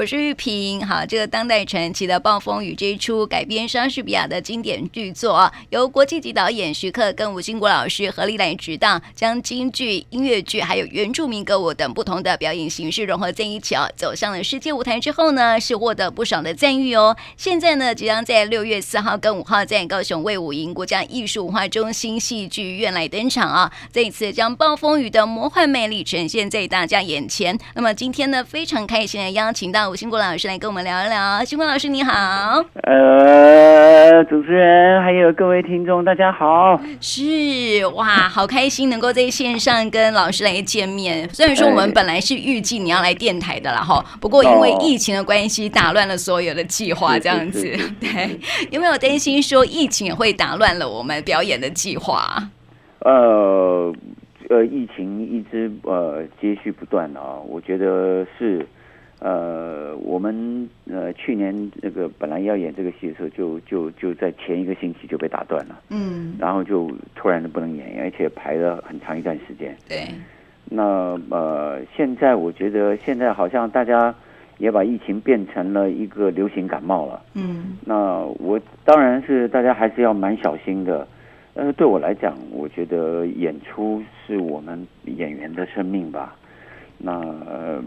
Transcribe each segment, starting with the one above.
我是玉萍。好，这个当代传奇的《暴风雨》这一出改编莎士比亚的经典剧作啊，由国际级导演徐克跟吴兴国老师合力来执导，将京剧、音乐剧还有原住民歌舞等不同的表演形式融合在一起啊，走向了世界舞台之后呢，是获得不少的赞誉哦。现在呢，即将在六月四号跟五号在高雄卫武营国家艺术文化中心戏剧院来登场啊，这一次将《暴风雨》的魔幻魅力呈现在大家眼前。那么今天呢，非常开心的邀请到吴兴国老师来跟我们聊一聊。兴国老师你好，呃，主持人还有各位听众大家好。是哇，好开心能够在线上跟老师来见面。虽然说我们本来是预计你要来电台的啦哈，不过因为疫情的关系打乱了所有的计划，这样子。对，有没有担心说疫情也会打乱了我们表演的计划？呃。呃，疫情一直呃接续不断啊，我觉得是呃，我们呃去年那个本来要演这个戏的时候就，就就就在前一个星期就被打断了，嗯，然后就突然的不能演，而且排了很长一段时间。对，那呃，现在我觉得现在好像大家也把疫情变成了一个流行感冒了，嗯，那我当然是大家还是要蛮小心的。但是对我来讲，我觉得演出是我们演员的生命吧。那呃，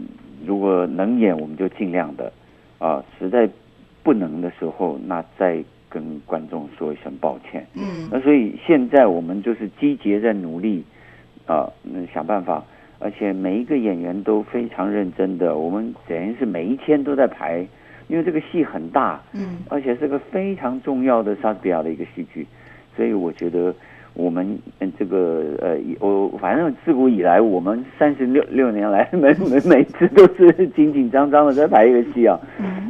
如果能演，我们就尽量的啊；实在不能的时候，那再跟观众说一声抱歉。嗯。那所以现在我们就是积极在努力啊，那想办法，而且每一个演员都非常认真的。我们等于是每一天都在排，因为这个戏很大，嗯，而且是个非常重要的莎士比亚的一个戏剧。所以我觉得我们这个呃，我反正自古以来，我们三十六六年来，每每每次都是紧紧张张的在排一个戏啊，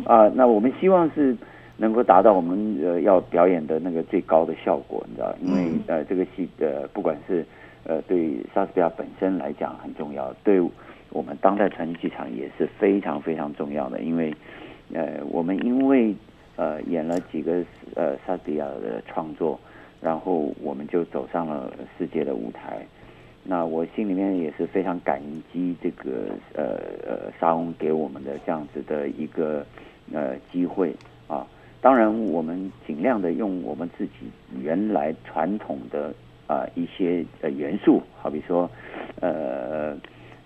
啊，那我们希望是能够达到我们呃要表演的那个最高的效果，你知道？因为呃这个戏呃不管是呃对莎士比亚本身来讲很重要，对我们当代传奇剧场也是非常非常重要的，因为呃我们因为呃演了几个呃莎士比亚的创作。然后我们就走上了世界的舞台，那我心里面也是非常感激这个呃呃莎翁给我们的这样子的一个呃机会啊。当然，我们尽量的用我们自己原来传统的啊一些呃元素，好比说呃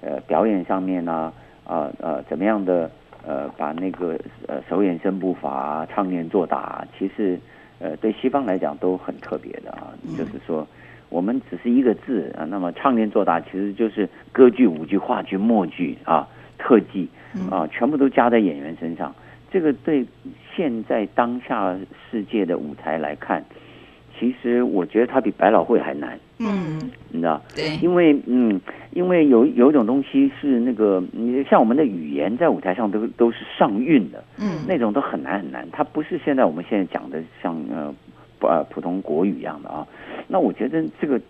呃表演上面呢啊呃怎么样的呃把那个呃手眼身步法唱念做打，其实。呃，对西方来讲都很特别的啊，就是说，我们只是一个字啊，那么唱念做打其实就是歌剧、舞剧、话剧、默剧啊，特技啊，全部都加在演员身上。这个对现在当下世界的舞台来看。其实我觉得它比百老汇还难，嗯，你知道？对，因为嗯，因为有有一种东西是那个，你像我们的语言在舞台上都都是上韵的，嗯，那种都很难很难，它不是现在我们现在讲的像呃呃普通国语一样的啊。那我觉得这个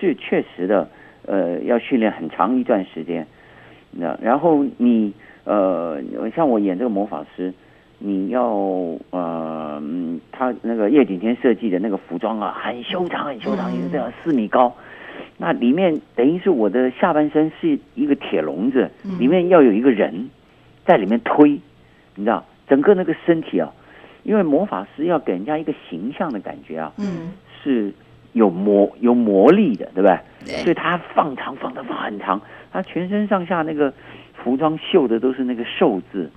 是确实的，呃，要训练很长一段时间，那然后你呃，像我演这个魔法师。你要呃，他那个叶景天设计的那个服装啊，很修长，很修长，一直这样四米高。那里面等于是我的下半身是一个铁笼子，里面要有一个人在里面推，你知道，整个那个身体啊，因为魔法师要给人家一个形象的感觉啊，嗯，是有魔有魔力的，对不对？所以他放长放的放很长，他全身上下那个服装绣的都是那个寿字。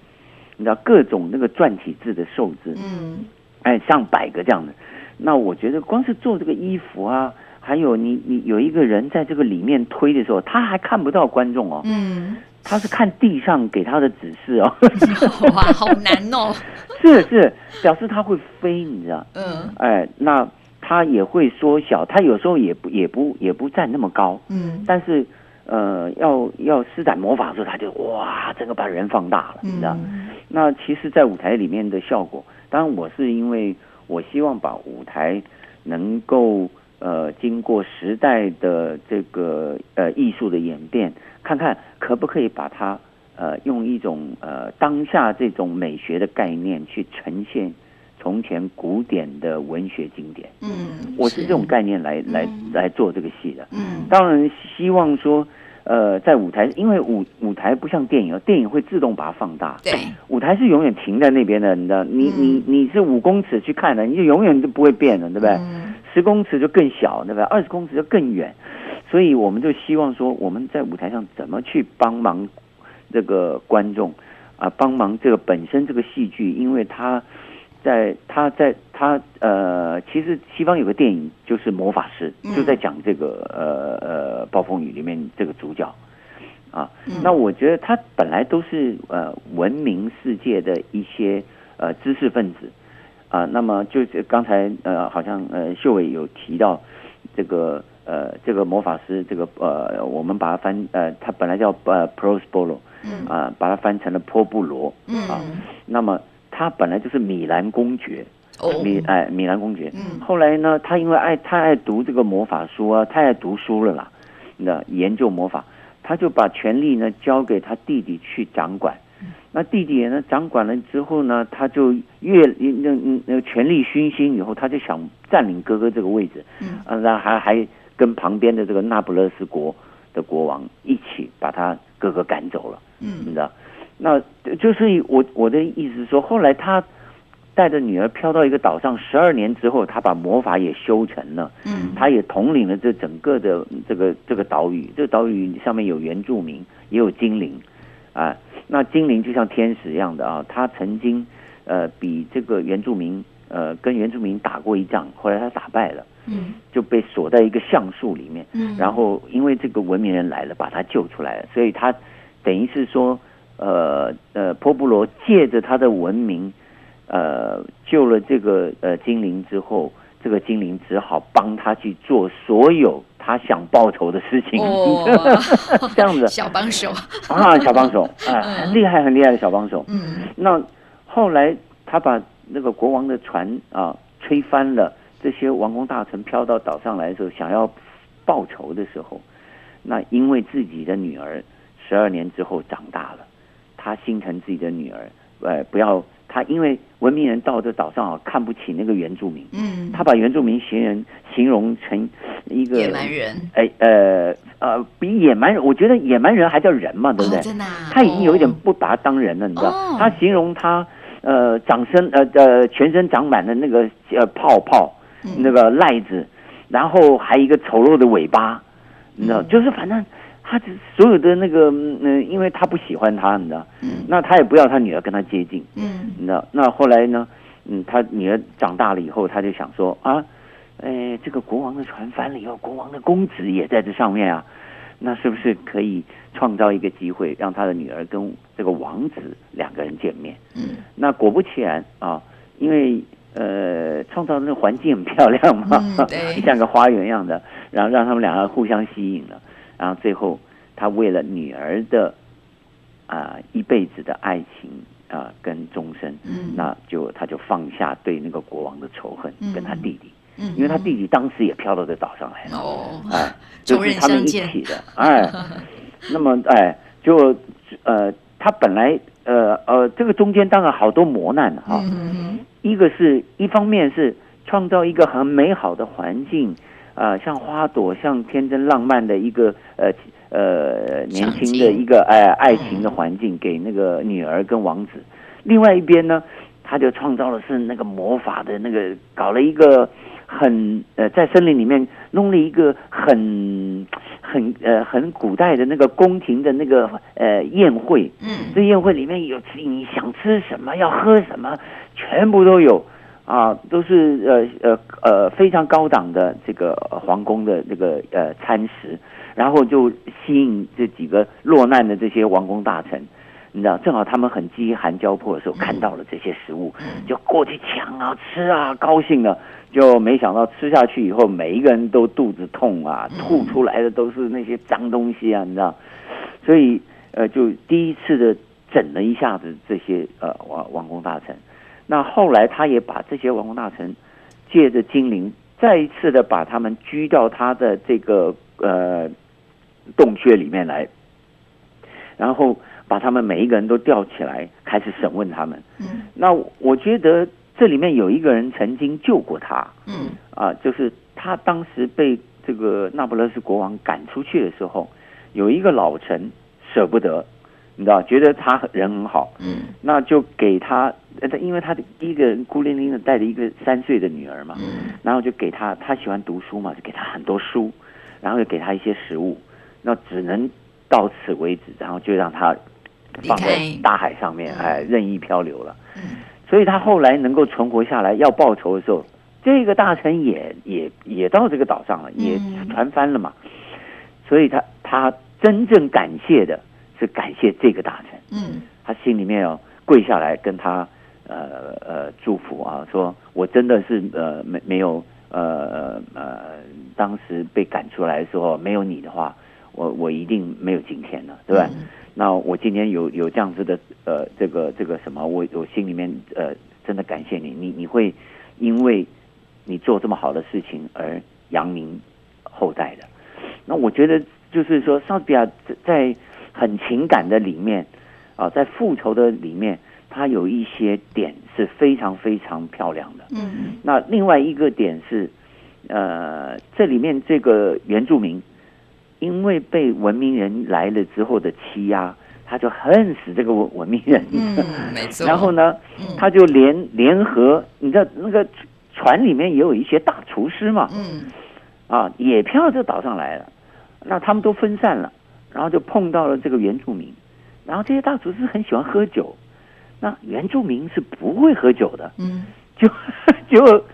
你知道各种那个篆体字的寿字，嗯，哎，上百个这样的。那我觉得光是做这个衣服啊，还有你你有一个人在这个里面推的时候，他还看不到观众哦，嗯，他是看地上给他的指示哦。哇，好难哦。是是，表示他会飞，你知道？嗯，哎，那他也会缩小，他有时候也不也不也不站那么高，嗯，但是。呃，要要施展魔法的时候，他就哇，整个把人放大了，你知道？嗯、那其实，在舞台里面的效果，当然我是因为我希望把舞台能够呃经过时代的这个呃艺术的演变，看看可不可以把它呃用一种呃当下这种美学的概念去呈现从前古典的文学经典。嗯，我是这种概念来来来做这个戏的。嗯，当然希望说。呃，在舞台，因为舞舞台不像电影，电影会自动把它放大。对，舞台是永远停在那边的，你知道，你你你是五公尺去看的，你就永远就不会变的，对不对？十公尺就更小，对不对？二十公尺就更远。所以我们就希望说，我们在舞台上怎么去帮忙这个观众啊，帮忙这个本身这个戏剧，因为他在他在他呃，其实西方有个电影就是《魔法师》，就在讲这个呃呃暴风雨里面这个主角啊。那我觉得他本来都是呃文明世界的一些呃知识分子啊。那么就是刚才呃好像呃秀伟有提到这个。呃，这个魔法师，这个呃，我们把它翻呃，他本来叫呃 Prospero，啊、呃，把它翻成了波布罗，嗯啊，那么他本来就是米兰公爵，哦米哎米兰公爵，嗯后来呢，他因为爱太爱读这个魔法书啊，太爱读书了啦，那研究魔法，他就把权力呢交给他弟弟去掌管。那弟弟呢，掌管了之后呢，他就越那那权力熏心以后，他就想占领哥哥这个位置，嗯，然后还还。跟旁边的这个那不勒斯国的国王一起把他哥哥赶走了，嗯，你知道，那就是我我的意思是说，后来他带着女儿飘到一个岛上，十二年之后，他把魔法也修成了，嗯，他也统领了这整个的这个这个岛屿，这个岛屿上面有原住民，也有精灵，啊，那精灵就像天使一样的啊，他曾经呃比这个原住民呃跟原住民打过一仗，后来他打败了。嗯，就被锁在一个橡树里面。嗯，然后因为这个文明人来了，把他救出来了，所以他等于是说，呃呃，波布罗借着他的文明，呃，救了这个呃精灵之后，这个精灵只好帮他去做所有他想报仇的事情。哦，这样子，小帮手啊，小帮手啊，很厉害很厉害的小帮手。嗯，那后来他把那个国王的船啊吹翻了。这些王公大臣飘到岛上来的时候，想要报仇的时候，那因为自己的女儿十二年之后长大了，他心疼自己的女儿，呃，不要他，因为文明人到这岛上啊，看不起那个原住民，嗯，他把原住民形容形容成一个野蛮人，哎，呃呃，比野蛮人，我觉得野蛮人还叫人嘛，对不对？哦，真的啊，他已经有一点不把他当人了，哦，你知道？他形容他呃，长身呃呃，全身长满了那个呃泡泡。那个癞子，然后还有一个丑陋的尾巴，你知道，就是反正他所有的那个，嗯，因为他不喜欢他，你知道，嗯，那他也不要他女儿跟他接近，嗯，你知道，那后来呢，嗯，他女儿长大了以后，他就想说啊，哎，这个国王的船翻了以后，国王的公子也在这上面啊，那是不是可以创造一个机会，让他的女儿跟这个王子两个人见面？嗯，那果不其然啊，因为。呃，创造的那个环境很漂亮嘛，嗯、像个花园一样的，然后让他们两个互相吸引了，然后最后他为了女儿的啊、呃、一辈子的爱情啊、呃、跟终身，嗯，那就他就放下对那个国王的仇恨，嗯、跟他弟弟，嗯，因为他弟弟当时也飘到这岛上来了，哦，哎，就是他们一起的，哎，那么哎，就呃，他本来呃呃，这个中间当然好多磨难哈。嗯一个是一方面是创造一个很美好的环境，啊、呃，像花朵，像天真浪漫的一个呃呃年轻的一个哎、呃、爱情的环境给那个女儿跟王子。另外一边呢，他就创造的是那个魔法的那个，搞了一个很呃在森林里面弄了一个很很呃很古代的那个宫廷的那个呃宴会。嗯，这宴会里面有你想吃什么，要喝什么。全部都有啊，都是呃呃呃非常高档的这个皇宫的这个呃餐食，然后就吸引这几个落难的这些王公大臣，你知道，正好他们很饥寒交迫的时候看到了这些食物，就过去抢啊吃啊，高兴了，就没想到吃下去以后，每一个人都肚子痛啊，吐出来的都是那些脏东西啊，你知道，所以呃就第一次的整了一下子这些呃王王公大臣。那后来，他也把这些王公大臣借着精灵，再一次的把他们拘到他的这个呃洞穴里面来，然后把他们每一个人都吊起来，开始审问他们。嗯，那我觉得这里面有一个人曾经救过他。嗯，啊，就是他当时被这个那不勒斯国王赶出去的时候，有一个老臣舍不得，你知道，觉得他人很好，嗯，那就给他，因为他的一个人孤零零的带着一个三岁的女儿嘛，嗯，然后就给他，他喜欢读书嘛，就给他很多书，然后又给他一些食物，那只能到此为止，然后就让他放在大海上面，哎，任意漂流了，嗯，所以他后来能够存活下来，要报仇的时候，这个大臣也也也到这个岛上了，也船翻了嘛，所以他他真正感谢的。是感谢这个大臣，嗯，他心里面要跪下来跟他呃呃祝福啊，说我真的是呃没没有呃呃当时被赶出来的时候没有你的话，我我一定没有今天了，对吧？嗯、那我今天有有这样子的呃这个这个什么，我我心里面呃真的感谢你，你你会因为你做这么好的事情而扬名后代的。那我觉得就是说，莎士比亚在。很情感的里面，啊，在复仇的里面，它有一些点是非常非常漂亮的。嗯，那另外一个点是，呃，这里面这个原住民，因为被文明人来了之后的欺压，他就恨死这个文文明人。嗯，没错。然后呢，他就联联合，你知道那个船里面也有一些大厨师嘛。嗯。啊，也飘到这岛上来了，那他们都分散了。然后就碰到了这个原住民，然后这些大厨师很喜欢喝酒，那原住民是不会喝酒的，嗯，就 就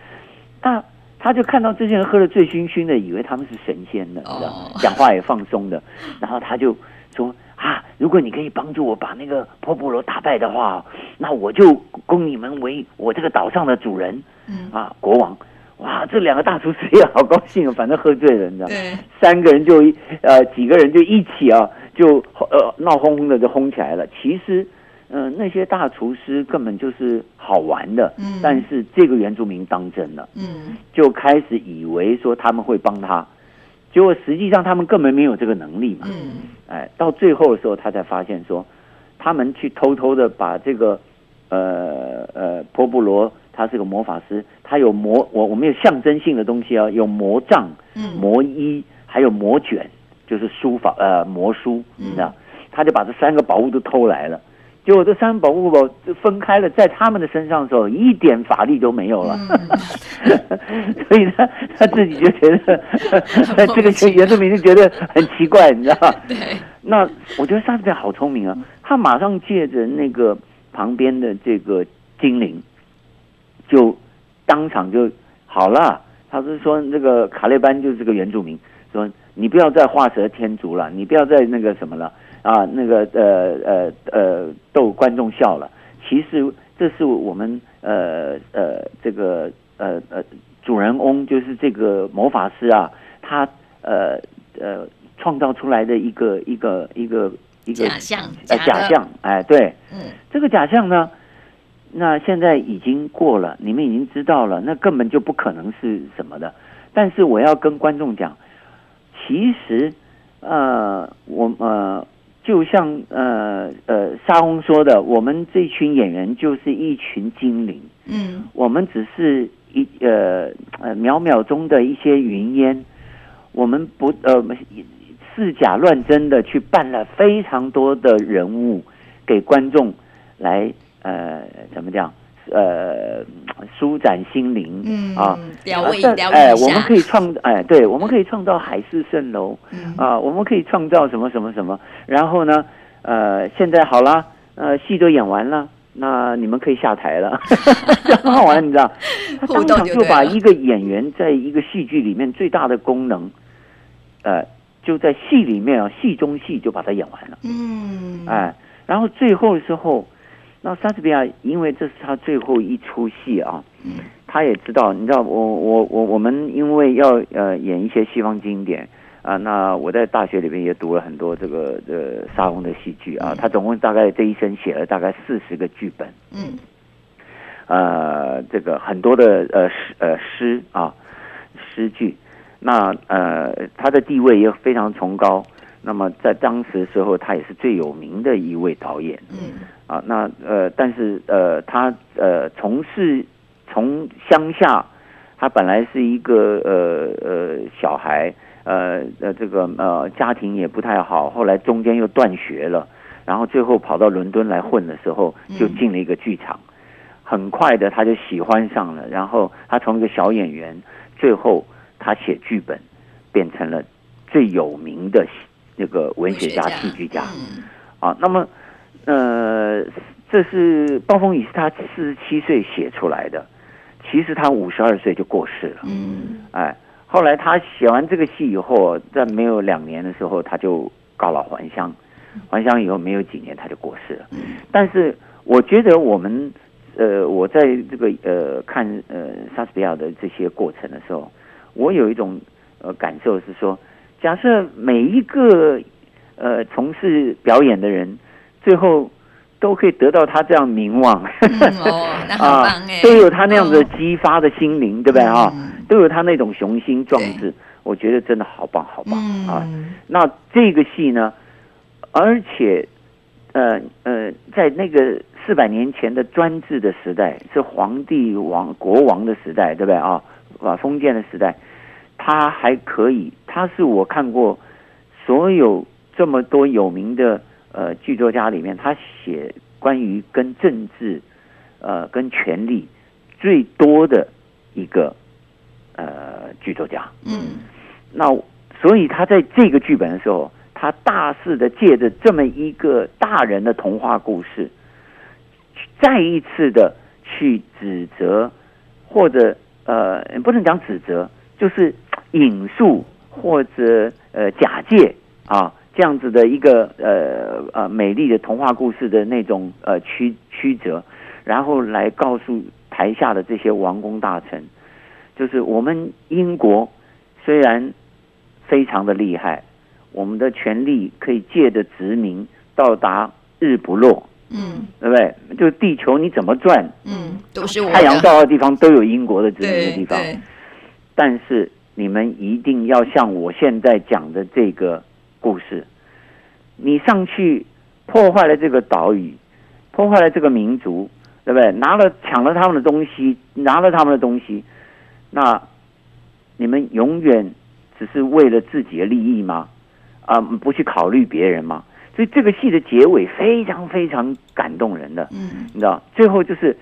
他他就看到这些人喝的醉醺醺的，以为他们是神仙的，你知道，讲话也放松的，然后他就说啊，如果你可以帮助我把那个波布罗打败的话，那我就供你们为我这个岛上的主人，嗯。啊，国王。哇，这两个大厨师也好高兴啊！反正喝醉了，你知道吗？三个人就呃几个人就一起啊，就呃闹哄哄的就哄起来了。其实，嗯、呃，那些大厨师根本就是好玩的，嗯，但是这个原住民当真了，嗯，就开始以为说他们会帮他，结果实际上他们根本没有这个能力嘛，嗯，哎，到最后的时候，他才发现说，他们去偷偷的把这个呃呃波布罗。他是个魔法师，他有魔我我们有象征性的东西啊，有魔杖、魔衣，还有魔卷，就是书法呃魔书，你知道？他就把这三个宝物都偷来了，结果这三个宝物吧分开了，在他们的身上的时候，一点法力都没有了，所以他他自己就觉得这个原住民就觉得很奇怪，你知道？对。那我觉得莎士比亚好聪明啊，他马上借着那个旁边的这个精灵。就当场就好了。他是说，那个卡列班就是这个原住民，说你不要再画蛇添足了，你不要再那个什么了啊，那个呃呃呃逗观众笑了。其实这是我们呃呃这个呃呃主人翁，就是这个魔法师啊，他呃呃创造出来的一个一个一个一个假象，呃假象，哎对，嗯，这个假象呢。那现在已经过了，你们已经知道了，那根本就不可能是什么的。但是我要跟观众讲，其实，呃，我呃，就像呃呃沙翁说的，我们这群演员就是一群精灵，嗯，我们只是一呃呃渺渺中的一些云烟，我们不呃似假乱真的去扮了非常多的人物给观众来。呃，怎么讲？呃，舒展心灵，嗯啊，疗愈，疗愈哎，我们可以创，哎，对，我们可以创造海市蜃楼，嗯、啊，我们可以创造什么什么什么。然后呢，呃，现在好了，呃，戏都演完了，那你们可以下台了，很好玩，你知道？他当场就把一个演员在一个戏剧里面最大的功能，呃，就在戏里面啊，戏中戏就把它演完了，嗯，哎，然后最后的时候。那莎士比亚，因为这是他最后一出戏啊，他也知道，你知道，我我我我们因为要呃演一些西方经典啊，那我在大学里面也读了很多这个呃莎翁的戏剧啊，他总共大概这一生写了大概四十个剧本，嗯，呃，这个很多的呃诗呃诗啊诗句，那呃他的地位也非常崇高。那么在当时的时候，他也是最有名的一位导演。嗯，啊，那呃，但是呃，他呃从事从乡下，他本来是一个呃呃小孩呃呃这个呃家庭也不太好，后来中间又断学了，然后最后跑到伦敦来混的时候，就进了一个剧场，很快的他就喜欢上了，然后他从一个小演员，最后他写剧本，变成了最有名的那个文学家、戏剧家，啊，那么呃。这是暴风雨是他四十七岁写出来的，其实他五十二岁就过世了。嗯，哎，后来他写完这个戏以后，在没有两年的时候，他就告老还乡，还乡以后没有几年他就过世了。但是我觉得我们呃，我在这个呃看呃莎士比亚的这些过程的时候，我有一种呃感受是说，假设每一个呃从事表演的人最后。都可以得到他这样名望，嗯哦、啊，都有他那样子激发的心灵，哦、对不对啊？嗯、都有他那种雄心壮志，我觉得真的好棒，好棒、嗯、啊！那这个戏呢，而且，呃呃，在那个四百年前的专制的时代，是皇帝王国王的时代，对不对啊？啊，封建的时代，他还可以，他是我看过所有这么多有名的。呃，剧作家里面，他写关于跟政治，呃，跟权力最多的一个呃剧作家。嗯，那所以他在这个剧本的时候，他大肆的借着这么一个大人的童话故事，再一次的去指责或者呃，不能讲指责，就是引述或者呃假借啊。这样子的一个呃呃美丽的童话故事的那种呃曲曲折，然后来告诉台下的这些王公大臣，就是我们英国虽然非常的厉害，我们的权力可以借着殖民到达日不落，嗯，对不对？就地球你怎么转，嗯，都是太阳照的地方都有英国的殖民的地方，但是你们一定要像我现在讲的这个。故事，你上去破坏了这个岛屿，破坏了这个民族，对不对？拿了抢了他们的东西，拿了他们的东西，那你们永远只是为了自己的利益吗？啊，不去考虑别人吗？所以这个戏的结尾非常非常感动人的，嗯，你知道，最后就是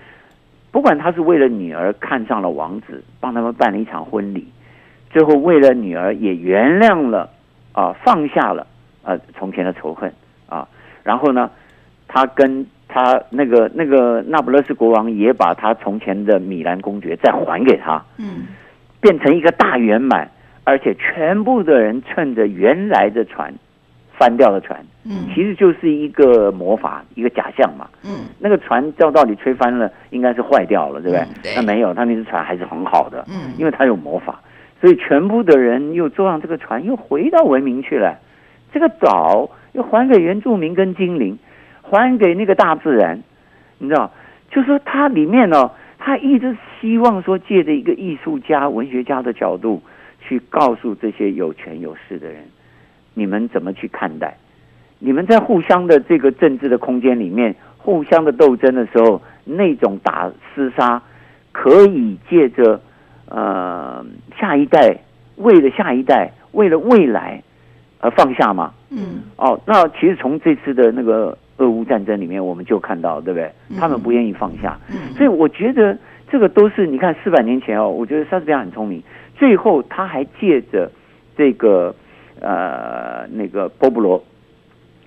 不管他是为了女儿看上了王子，帮他们办了一场婚礼，最后为了女儿也原谅了。啊，放下了呃从前的仇恨啊，然后呢，他跟他那个那个那不勒斯国王也把他从前的米兰公爵再还给他，嗯，变成一个大圆满，而且全部的人趁着原来的船翻掉的船，嗯，其实就是一个魔法，一个假象嘛，嗯，那个船照道理吹翻了，应该是坏掉了，对不对？嗯、对，那没有，他那只船还是很好的，嗯，因为他有魔法。所以，全部的人又坐上这个船，又回到文明去了。这个岛又还给原住民跟精灵，还给那个大自然。你知道，就是说，它里面呢，他一直希望说，借着一个艺术家、文学家的角度，去告诉这些有权有势的人，你们怎么去看待？你们在互相的这个政治的空间里面，互相的斗争的时候，那种打厮杀，可以借着。呃，下一代为了下一代，为了未来而放下嘛？嗯，哦，那其实从这次的那个俄乌战争里面，我们就看到，对不对？他们不愿意放下，嗯，所以我觉得这个都是你看四百年前哦，我觉得莎士比亚很聪明，最后他还借着这个呃那个波布罗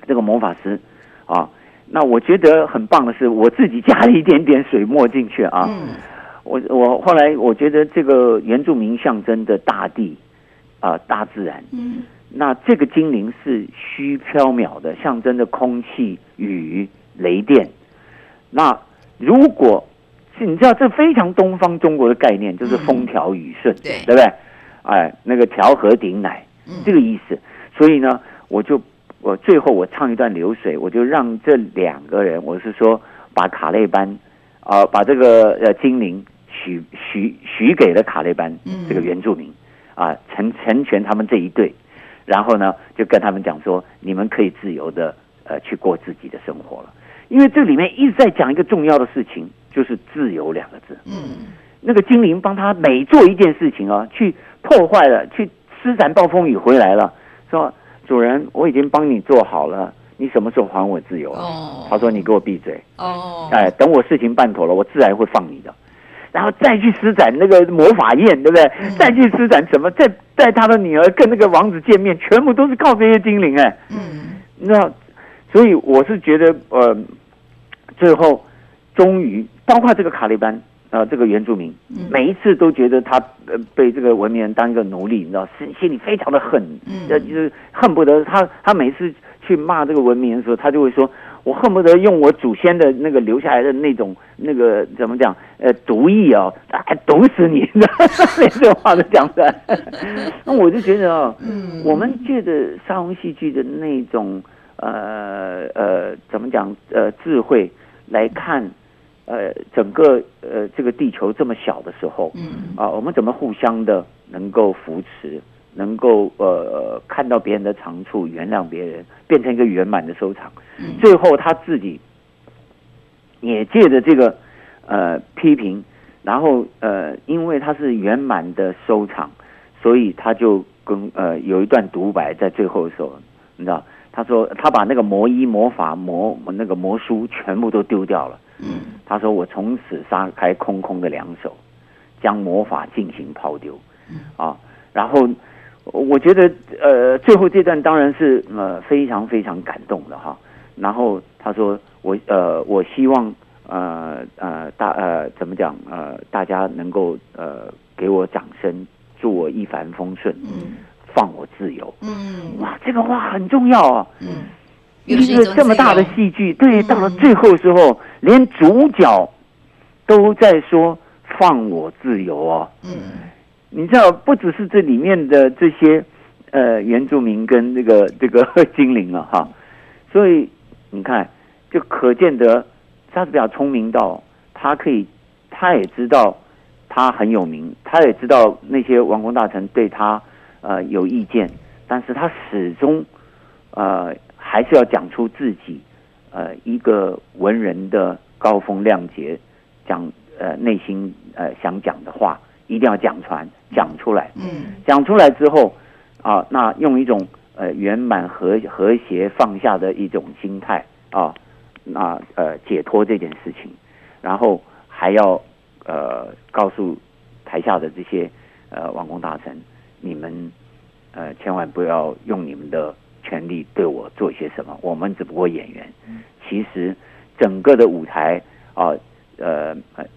这个魔法师啊，那我觉得很棒的是，我自己加了一点点水墨进去啊。嗯我我后来我觉得这个原住民象征的大地啊、呃，大自然，嗯，那这个精灵是虚缥缈的，象征着空气、雨、雷电。那如果是你知道，这非常东方中国的概念，就是风调雨顺，嗯、对对不对？哎，那个调和鼎鼐，嗯、这个意思。所以呢，我就我最后我唱一段流水，我就让这两个人，我是说把卡内班啊、呃，把这个呃精灵。许许许给了卡列班这个原住民，啊，成成全他们这一对，然后呢，就跟他们讲说，你们可以自由的呃去过自己的生活了，因为这里面一直在讲一个重要的事情，就是自由两个字。嗯，那个精灵帮他每做一件事情啊，去破坏了，去施展暴风雨回来了，说主人，我已经帮你做好了，你什么时候还我自由啊？哦，他说你给我闭嘴。哦，哎，等我事情办妥了，我自然会放你的。然后再去施展那个魔法焰，对不对？嗯、再去施展什么？再带他的女儿跟那个王子见面，全部都是靠这些精灵哎。嗯，那所以我是觉得呃，最后终于包括这个卡利班呃这个原住民，嗯、每一次都觉得他呃被这个文明人当一个奴隶，你知道，心心里非常的恨，嗯，就是恨不得他他每次去骂这个文明人的时候，他就会说。我恨不得用我祖先的那个留下来的那种那个怎么讲？呃，毒液啊，还毒死你！那这话都讲出来。那我就觉得啊，嗯，我们借着沙龙戏剧的那种呃呃怎么讲呃智慧来看呃整个呃这个地球这么小的时候，嗯啊，我们怎么互相的能够扶持？能够呃看到别人的长处，原谅别人，变成一个圆满的收场。嗯、最后他自己也借着这个呃批评，然后呃因为他是圆满的收场，所以他就跟呃有一段独白在最后的时候，你知道，他说他把那个魔衣、魔法、魔那个魔书全部都丢掉了。嗯，他说我从此撒开空空的两手，将魔法进行抛丢。嗯啊，然后。我觉得，呃，最后这段当然是呃非常非常感动的哈。然后他说我，我呃，我希望呃呃大呃怎么讲呃大家能够呃给我掌声，祝我一帆风顺，嗯，放我自由，嗯，哇，这个话很重要啊，嗯，一个这么大的戏剧，对，到了最后时候，嗯、连主角都在说放我自由啊，嗯。你知道，不只是这里面的这些呃原住民跟这个 这个精灵了哈，所以你看，就可见得莎士比亚聪明到他可以，他也知道他很有名，他也知道那些王公大臣对他呃有意见，但是他始终呃还是要讲出自己呃一个文人的高风亮节，讲呃内心呃想讲的话。一定要讲传讲出来，嗯，讲出来之后，啊，那用一种呃圆满和和谐放下的一种心态啊，那呃解脱这件事情，然后还要呃告诉台下的这些呃王公大臣，你们呃千万不要用你们的权利对我做些什么，我们只不过演员，其实整个的舞台啊。呃，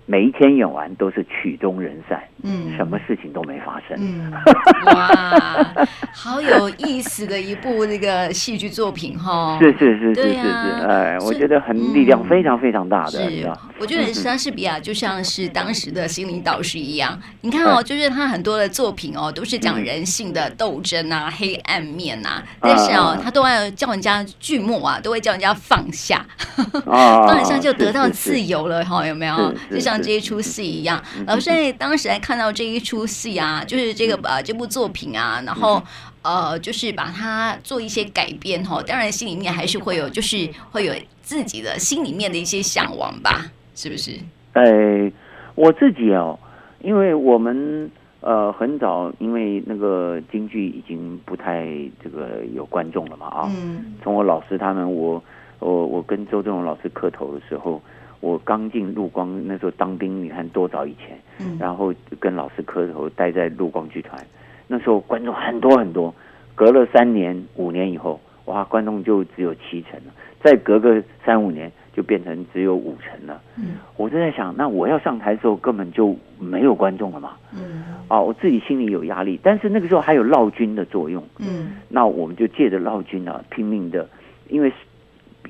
每一天演完都是曲终人散，嗯，什么事情都没发生。嗯，哇，好有意思的一部那个戏剧作品哈！是是是是是是，哎，我觉得很力量非常非常大的。是，我觉得莎士比亚就像是当时的心灵导师一样。你看哦，就是他很多的作品哦，都是讲人性的斗争啊、黑暗面啊，但是哦，他都要叫人家剧末啊，都会叫人家放下，放下就得到自由了哈。有没有？就像这一出戏一样，老师在当时还看到这一出戏啊，就是这个呃这部作品啊，然后呃就是把它做一些改编哈。当然心里面还是会有，就是会有自己的心里面的一些向往吧，是不是？哎，我自己哦，因为我们呃很早，因为那个京剧已经不太这个有观众了嘛啊。嗯。从我老师他们，我我我跟周正荣老师磕头的时候。我刚进陆光那时候当兵，你看多早以前，嗯，然后跟老师磕头，待在陆光剧团，那时候观众很多很多。隔了三年五年以后，哇，观众就只有七成了。再隔个三五年，就变成只有五成了。嗯，我就在想，那我要上台的时候根本就没有观众了嘛。嗯，啊，我自己心里有压力，但是那个时候还有绕军的作用。嗯，那我们就借着绕军啊，拼命的，因为。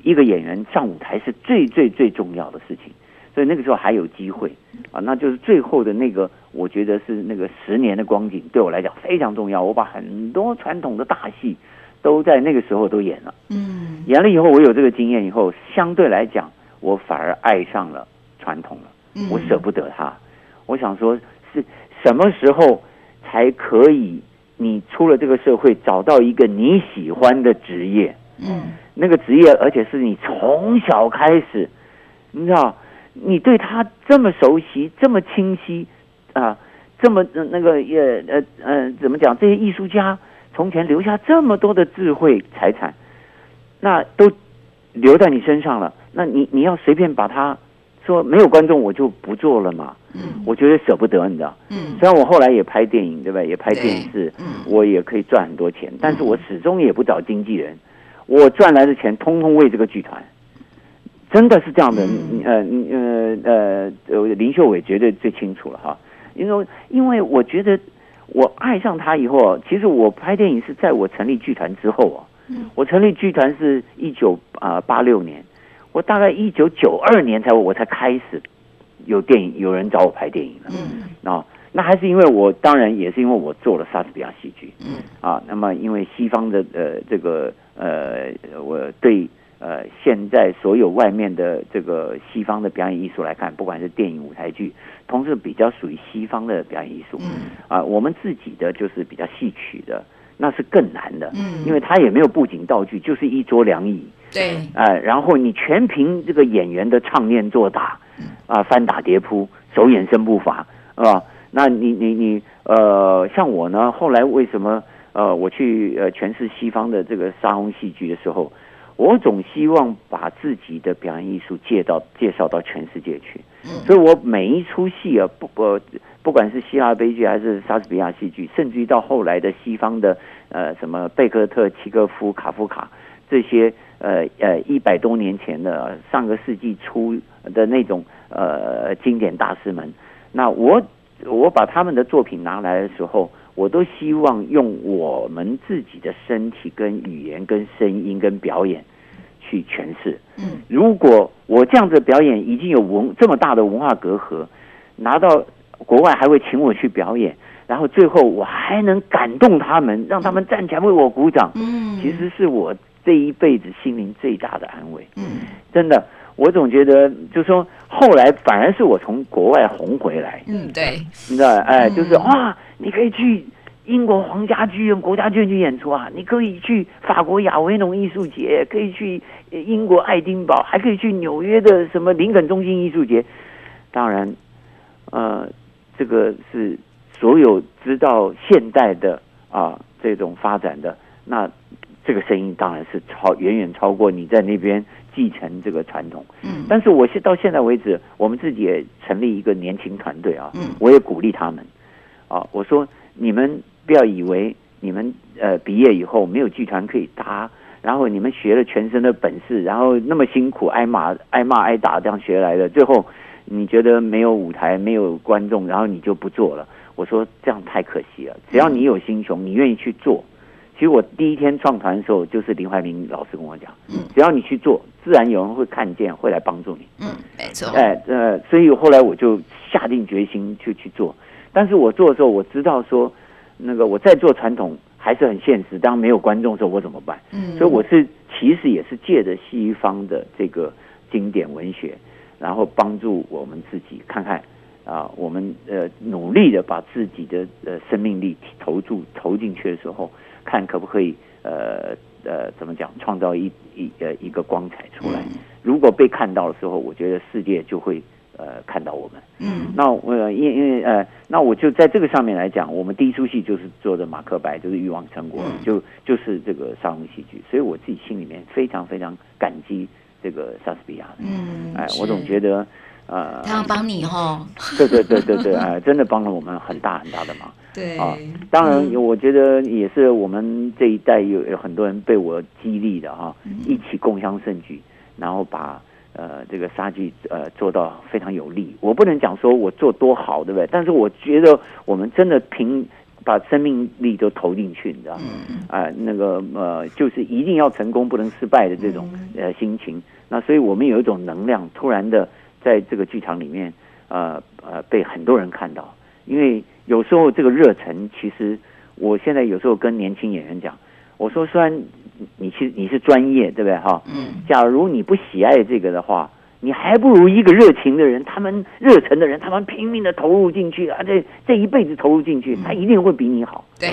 一个演员上舞台是最最最重要的事情，所以那个时候还有机会啊，那就是最后的那个，我觉得是那个十年的光景，对我来讲非常重要。我把很多传统的大戏都在那个时候都演了，嗯，演了以后，我有这个经验以后，相对来讲，我反而爱上了传统了，我舍不得它。我想说，是什么时候才可以？你出了这个社会，找到一个你喜欢的职业，嗯。那个职业，而且是你从小开始，你知道，你对他这么熟悉，这么清晰啊，这么那个也呃呃怎么讲？这些艺术家从前留下这么多的智慧财产，那都留在你身上了，那你你要随便把它说没有观众我就不做了嘛？嗯，我觉得舍不得，你知道？嗯，虽然我后来也拍电影，对吧？也拍电视，嗯，我也可以赚很多钱，但是我始终也不找经纪人，我赚来的钱通通为这个剧团。真的是这样的，嗯、呃呃呃，林秀伟绝对最清楚了哈。因为因为我觉得我爱上他以后，其实我拍电影是在我成立剧团之后啊。我成立剧团是一九啊八六年，我大概一九九二年才我才开始有电影有人找我拍电影了。嗯，啊，那还是因为我当然也是因为我做了莎士比亚戏剧。嗯，啊，那么因为西方的呃这个呃我对。呃，现在所有外面的这个西方的表演艺术来看，不管是电影、舞台剧，同时比较属于西方的表演艺术。嗯。啊，我们自己的就是比较戏曲的，那是更难的。嗯。因为它也没有布景道具，就是一桌两椅。对。哎，然后你全凭这个演员的唱念做打，啊，翻打叠扑，手眼身步伐，是吧？那你你你呃，像我呢，后来为什么呃，我去呃诠释西方的这个沙翁戏剧的时候？我总希望把自己的表演艺术介到介绍到全世界去，所以我每一出戏啊，不不不管是希腊悲剧还是莎士比亚戏剧，甚至于到后来的西方的呃什么贝克特、契诃夫、卡夫卡这些呃呃一百多年前的上个世纪初的那种呃经典大师们，那我我把他们的作品拿来的时候。我都希望用我们自己的身体、跟语言、跟声音、跟表演去诠释。嗯，如果我这样子表演已经有文这么大的文化隔阂，拿到国外还会请我去表演，然后最后我还能感动他们，让他们站起来为我鼓掌。嗯，其实是我这一辈子心灵最大的安慰。嗯，真的。我总觉得，就是说，后来反而是我从国外红回来。嗯，对，你知道，哎，就是哇，你可以去英国皇家剧院、国家剧院去演出啊，你可以去法国亚维农艺术节，可以去英国爱丁堡，还可以去纽约的什么林肯中心艺术节。当然，呃，这个是所有知道现代的啊这种发展的，那这个声音当然是超远远超过你在那边。继承这个传统，嗯，但是我现到现在为止，我们自己也成立一个年轻团队啊，嗯，我也鼓励他们，啊，我说你们不要以为你们呃毕业以后没有剧团可以搭，然后你们学了全身的本事，然后那么辛苦挨骂挨骂挨打这样学来的，最后你觉得没有舞台没有观众，然后你就不做了。我说这样太可惜了，只要你有心胸，你愿意去做。其实我第一天创团的时候，就是林怀民老师跟我讲，嗯，只要你去做，自然有人会看见，会来帮助你。嗯，没错。哎，呃，所以后来我就下定决心就去做。但是我做的时候，我知道说，那个我在做传统还是很现实。当没有观众的时候，我怎么办？嗯，所以我是其实也是借着西方的这个经典文学，然后帮助我们自己看看啊，我们呃努力的把自己的呃生命力投注投进去的时候。看可不可以，呃呃，怎么讲，创造一一呃一个光彩出来。如果被看到的时候，我觉得世界就会呃看到我们。嗯，那呃因因为呃，那我就在这个上面来讲，我们第一出戏就是做的《马克白》，就是欲望成果，嗯、就就是这个沙龙戏剧，所以我自己心里面非常非常感激这个莎士比亚。嗯，哎，我总觉得呃，他要帮你哈。对对对对对，哎，真的帮了我们很大很大的忙。对啊，当然，我觉得也是我们这一代有有很多人被我激励的哈，一起共襄盛举，然后把呃这个杀剧呃做到非常有力。我不能讲说我做多好，对不对？但是我觉得我们真的凭把生命力都投进去，你知道吗？啊，那个呃，就是一定要成功，不能失败的这种呃心情。那所以我们有一种能量，突然的在这个剧场里面，呃呃，被很多人看到。因为有时候这个热忱，其实我现在有时候跟年轻演员讲，我说虽然你其实你是专业，对不对哈？嗯。假如你不喜爱这个的话，你还不如一个热情的人，他们热忱的人，他们拼命的投入进去，而且这一辈子投入进去，他一定会比你好。对。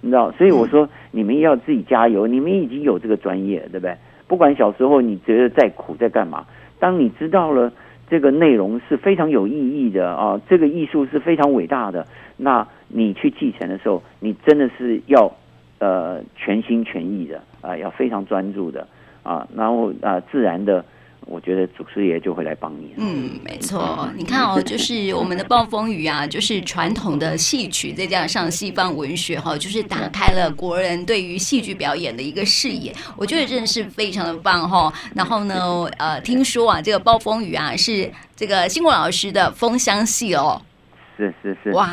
你知道，所以我说你们要自己加油，你们已经有这个专业，对不对？不管小时候你觉得再苦再干嘛，当你知道了。这个内容是非常有意义的啊，这个艺术是非常伟大的。那你去继承的时候，你真的是要呃全心全意的啊，要非常专注的啊，然后啊自然的。我觉得祖师爷就会来帮你。嗯，没错。你看哦，就是我们的暴风雨啊，就是传统的戏曲，再加上西方文学哈，就是打开了国人对于戏剧表演的一个视野。我觉得真的是非常的棒哈。然后呢，呃，听说啊，这个暴风雨啊，是这个兴国老师的风箱戏哦。是是是。哇，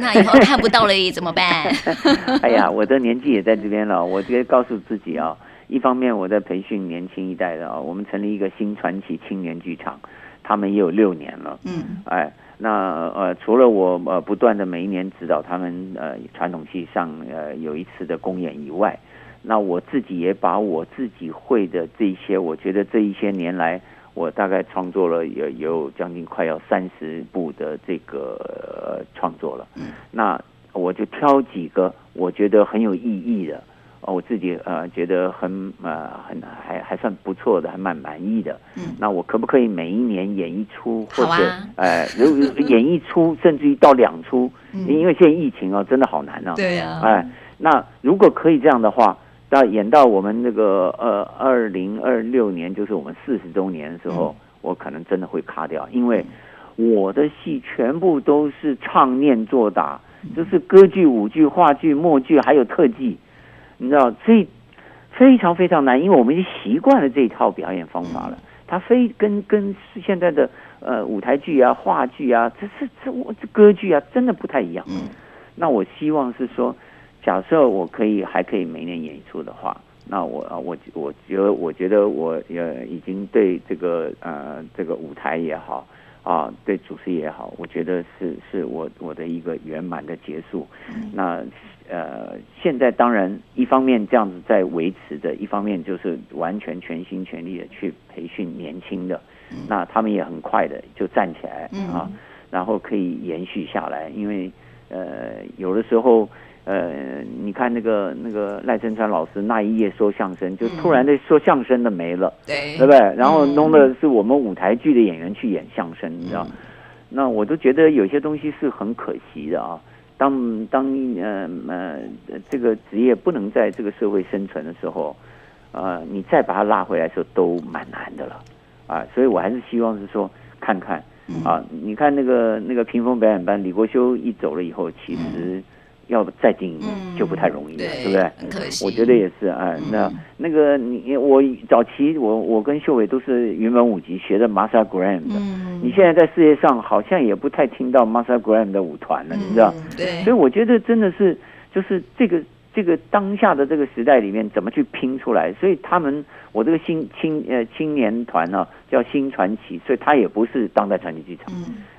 那以后看不到了怎么办？哎呀，我的年纪也在这边了，我直接告诉自己啊。一方面我在培训年轻一代的啊，我们成立一个新传奇青年剧场，他们也有六年了。嗯，哎，那呃，除了我呃不断的每一年指导他们呃传统戏上呃有一次的公演以外，那我自己也把我自己会的这一些，我觉得这一些年来我大概创作了有有将近快要三十部的这个、呃、创作了。嗯，那我就挑几个我觉得很有意义的。我自己呃觉得很呃很还还算不错的，还蛮满意的。嗯，那我可不可以每一年演一出，或者呃如演一出，甚至于到两出？嗯，因为现在疫情哦，真的好难啊。对呀。哎，那如果可以这样的话，到演到我们那个呃二零二六年，就是我们四十周年的时候，嗯，我可能真的会卡掉，因为我的戏全部都是唱念做打，就是歌剧、舞剧、话剧、默剧，还有特技。你知道，所以非常非常难，因为我们已经习惯了这一套表演方法了。它非跟跟现在的呃舞台剧啊、话剧啊，这是这我这歌剧啊，真的不太一样。嗯。那我希望是说，假设我可以还可以每年演一出的话，那我啊我我觉得我觉得我呃已经对这个呃这个舞台也好啊，对主持也好，我觉得是是我我的一个圆满的结束。嗯。那。呃，现在当然一方面这样子在维持着，一方面就是完全全心全力的去培训年轻的，嗯、那他们也很快的就站起来、嗯、啊，然后可以延续下来。因为呃，有的时候呃，你看那个那个赖声川老师那一夜说相声，就突然的说相声的没了，对、嗯，对不对？然后弄的是我们舞台剧的演员去演相声，你知道？那我都觉得有些东西是很可惜的啊。当当呃呃这个职业不能在这个社会生存的时候，呃，你再把它拉回来的时候都蛮难的了，啊，所以我还是希望是说看看啊，你看那个那个屏风表演班李国修一走了以后，其实。要再经营就不太容易了，对不对？我觉得也是啊。那那个你我早期我我跟秀伟都是云门舞集学的 Martha Graham 的。你现在在世界上好像也不太听到 Martha Graham 的舞团了，你知道？对。所以我觉得真的是就是这个这个当下的这个时代里面怎么去拼出来？所以他们我这个新青呃青年团呢叫新传奇，所以他也不是当代传奇剧场。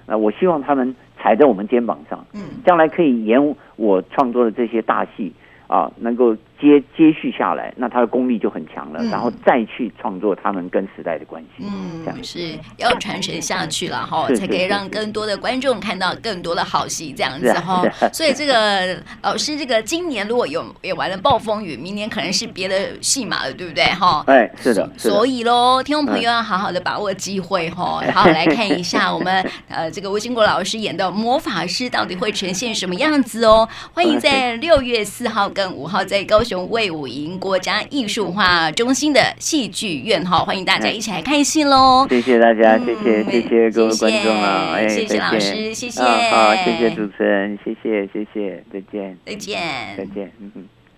那我希望他们。踩在我们肩膀上，嗯，将来可以演我创作的这些大戏啊，能够。接接续下来，那他的功力就很强了，嗯，然后再去创作他们跟时代的关系，嗯，这样是要传承下去了哈，才可以让更多的观众看到更多的好戏，这样子哈。所以这个老师，这个今年如果有也玩了《暴风雨》，明年可能是别的戏码了，对不对哈？哎，是的。所以喽，听众朋友要好好的把握机会哈，好好来看一下我们呃这个吴兴国老师演的《魔法师》到底会呈现什么样子哦。欢迎在 六月四号跟五号在高雄。魏武营国家艺术化中心的戏剧院哈，欢迎大家一起来看戏喽！谢谢大家，谢谢谢谢各位观众啊！哎，谢谢老师，谢谢，好，谢谢主持人，谢谢谢谢，再见，再见，再见，嗯哼。